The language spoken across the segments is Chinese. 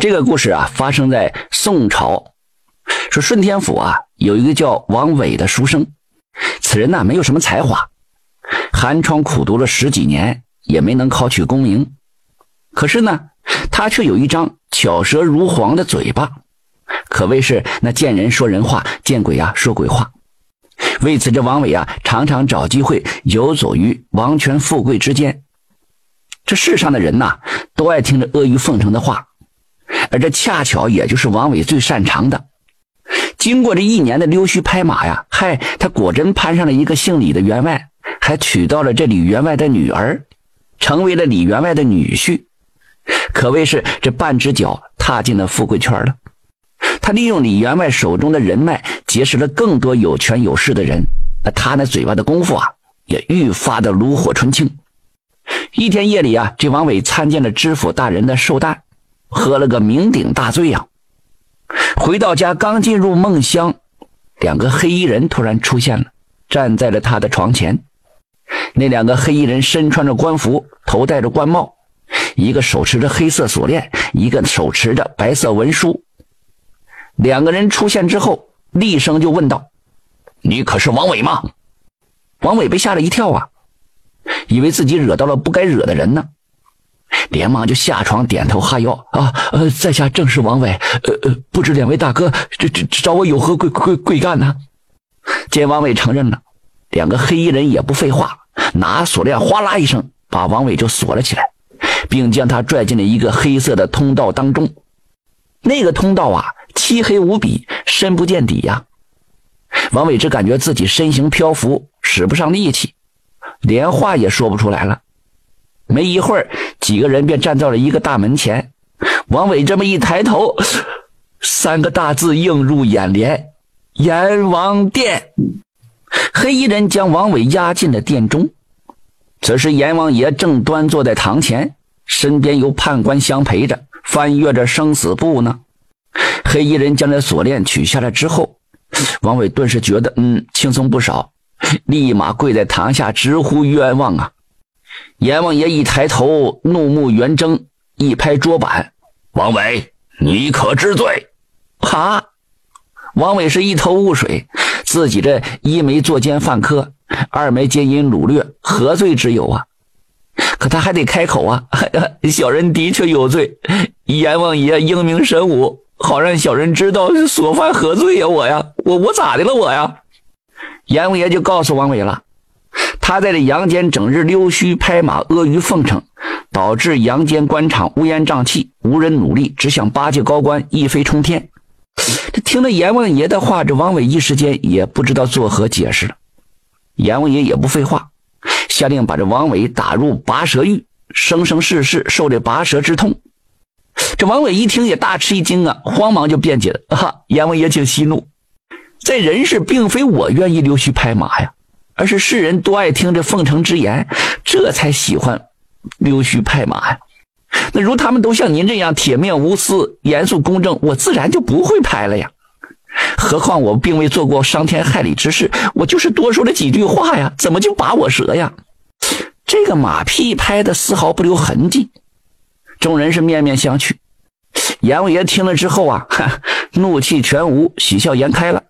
这个故事啊，发生在宋朝。说顺天府啊，有一个叫王伟的书生，此人呢没有什么才华，寒窗苦读了十几年，也没能考取功名。可是呢，他却有一张巧舌如簧的嘴巴，可谓是那见人说人话，见鬼啊说鬼话。为此，这王伟啊，常常找机会游走于王权富贵之间。这世上的人呐，都爱听着阿谀奉承的话。而这恰巧也就是王伟最擅长的。经过这一年的溜须拍马呀，嗨，他果真攀上了一个姓李的员外，还娶到了这李员外的女儿，成为了李员外的女婿，可谓是这半只脚踏进了富贵圈了。他利用李员外手中的人脉，结识了更多有权有势的人。那他那嘴巴的功夫啊，也愈发的炉火纯青。一天夜里啊，这王伟参见了知府大人的寿诞。喝了个酩酊大醉呀！回到家，刚进入梦乡，两个黑衣人突然出现了，站在了他的床前。那两个黑衣人身穿着官服，头戴着官帽，一个手持着黑色锁链，一个手持着白色文书。两个人出现之后，厉声就问道：“你可是王伟吗？”王伟被吓了一跳啊，以为自己惹到了不该惹的人呢。连忙就下床点头哈腰啊，呃，在下正是王伟，呃呃，不知两位大哥这这找我有何贵贵贵干呢？见王伟承认了，两个黑衣人也不废话，拿锁链哗啦一声把王伟就锁了起来，并将他拽进了一个黑色的通道当中。那个通道啊，漆黑无比，深不见底呀。王伟只感觉自己身形漂浮，使不上力气，连话也说不出来了。没一会儿，几个人便站到了一个大门前。王伟这么一抬头，三个大字映入眼帘：“阎王殿。”黑衣人将王伟押进了殿中。此时，阎王爷正端坐在堂前，身边有判官相陪着，翻阅着生死簿呢。黑衣人将这锁链取下来之后，王伟顿时觉得，嗯，轻松不少，立马跪在堂下直呼冤枉啊！阎王爷一抬头，怒目圆睁，一拍桌板：“王伟，你可知罪？”哈！王伟是一头雾水，自己这一没作奸犯科，二没奸淫掳掠，何罪之有啊？可他还得开口啊！小人的确有罪，阎王爷英明神武，好让小人知道所犯何罪呀！我呀，我我咋的了？我呀！阎王爷就告诉王伟了。他在这阳间整日溜须拍马、阿谀奉承，导致阳间官场乌烟瘴气，无人努力，只想巴结高官，一飞冲天。这听了阎王爷的话，这王伟一时间也不知道作何解释了。阎王爷也不废话，下令把这王伟打入拔舌狱，生生世世受这拔舌之痛。这王伟一听也大吃一惊啊，慌忙就辩解了：“啊，阎王爷请息怒，在人世并非我愿意溜须拍马呀。”而是世人多爱听这奉承之言，这才喜欢溜须拍马呀。那如他们都像您这样铁面无私、严肃公正，我自然就不会拍了呀。何况我并未做过伤天害理之事，我就是多说了几句话呀，怎么就把我折呀？这个马屁拍的丝毫不留痕迹，众人是面面相觑。阎王爷听了之后啊，怒气全无，喜笑颜开了。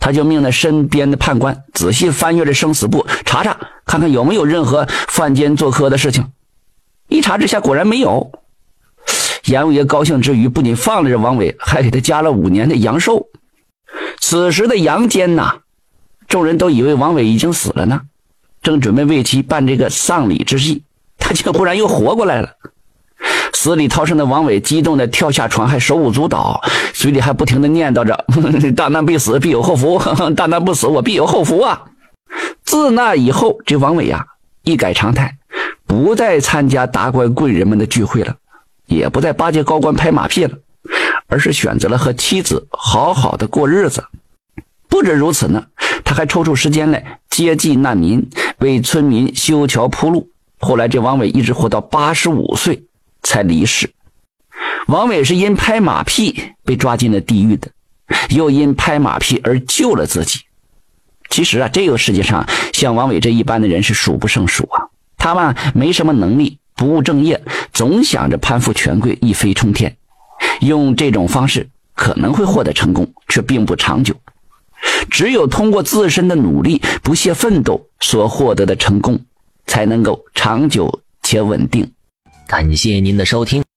他就命那身边的判官仔细翻阅着生死簿，查查看看有没有任何犯奸作科的事情。一查之下，果然没有。阎王爷高兴之余，不仅放了这王伟，还给他加了五年的阳寿。此时的阳间呐，众人都以为王伟已经死了呢，正准备为其办这个丧礼之际，他却忽然又活过来了。死里逃生的王伟激动地跳下床，还手舞足蹈，嘴里还不停地念叨着：“ 大难必死，必有后福；大难不死，我必有后福啊！”自那以后，这王伟呀，一改常态，不再参加达官贵人们的聚会了，也不再巴结高官拍马屁了，而是选择了和妻子好好的过日子。不止如此呢，他还抽出时间来接济难民，为村民修桥铺路。后来，这王伟一直活到八十五岁。才离世。王伟是因拍马屁被抓进了地狱的，又因拍马屁而救了自己。其实啊，这个世界上像王伟这一般的人是数不胜数啊。他们没什么能力，不务正业，总想着攀附权贵，一飞冲天。用这种方式可能会获得成功，却并不长久。只有通过自身的努力、不懈奋斗所获得的成功，才能够长久且稳定。感谢您的收听。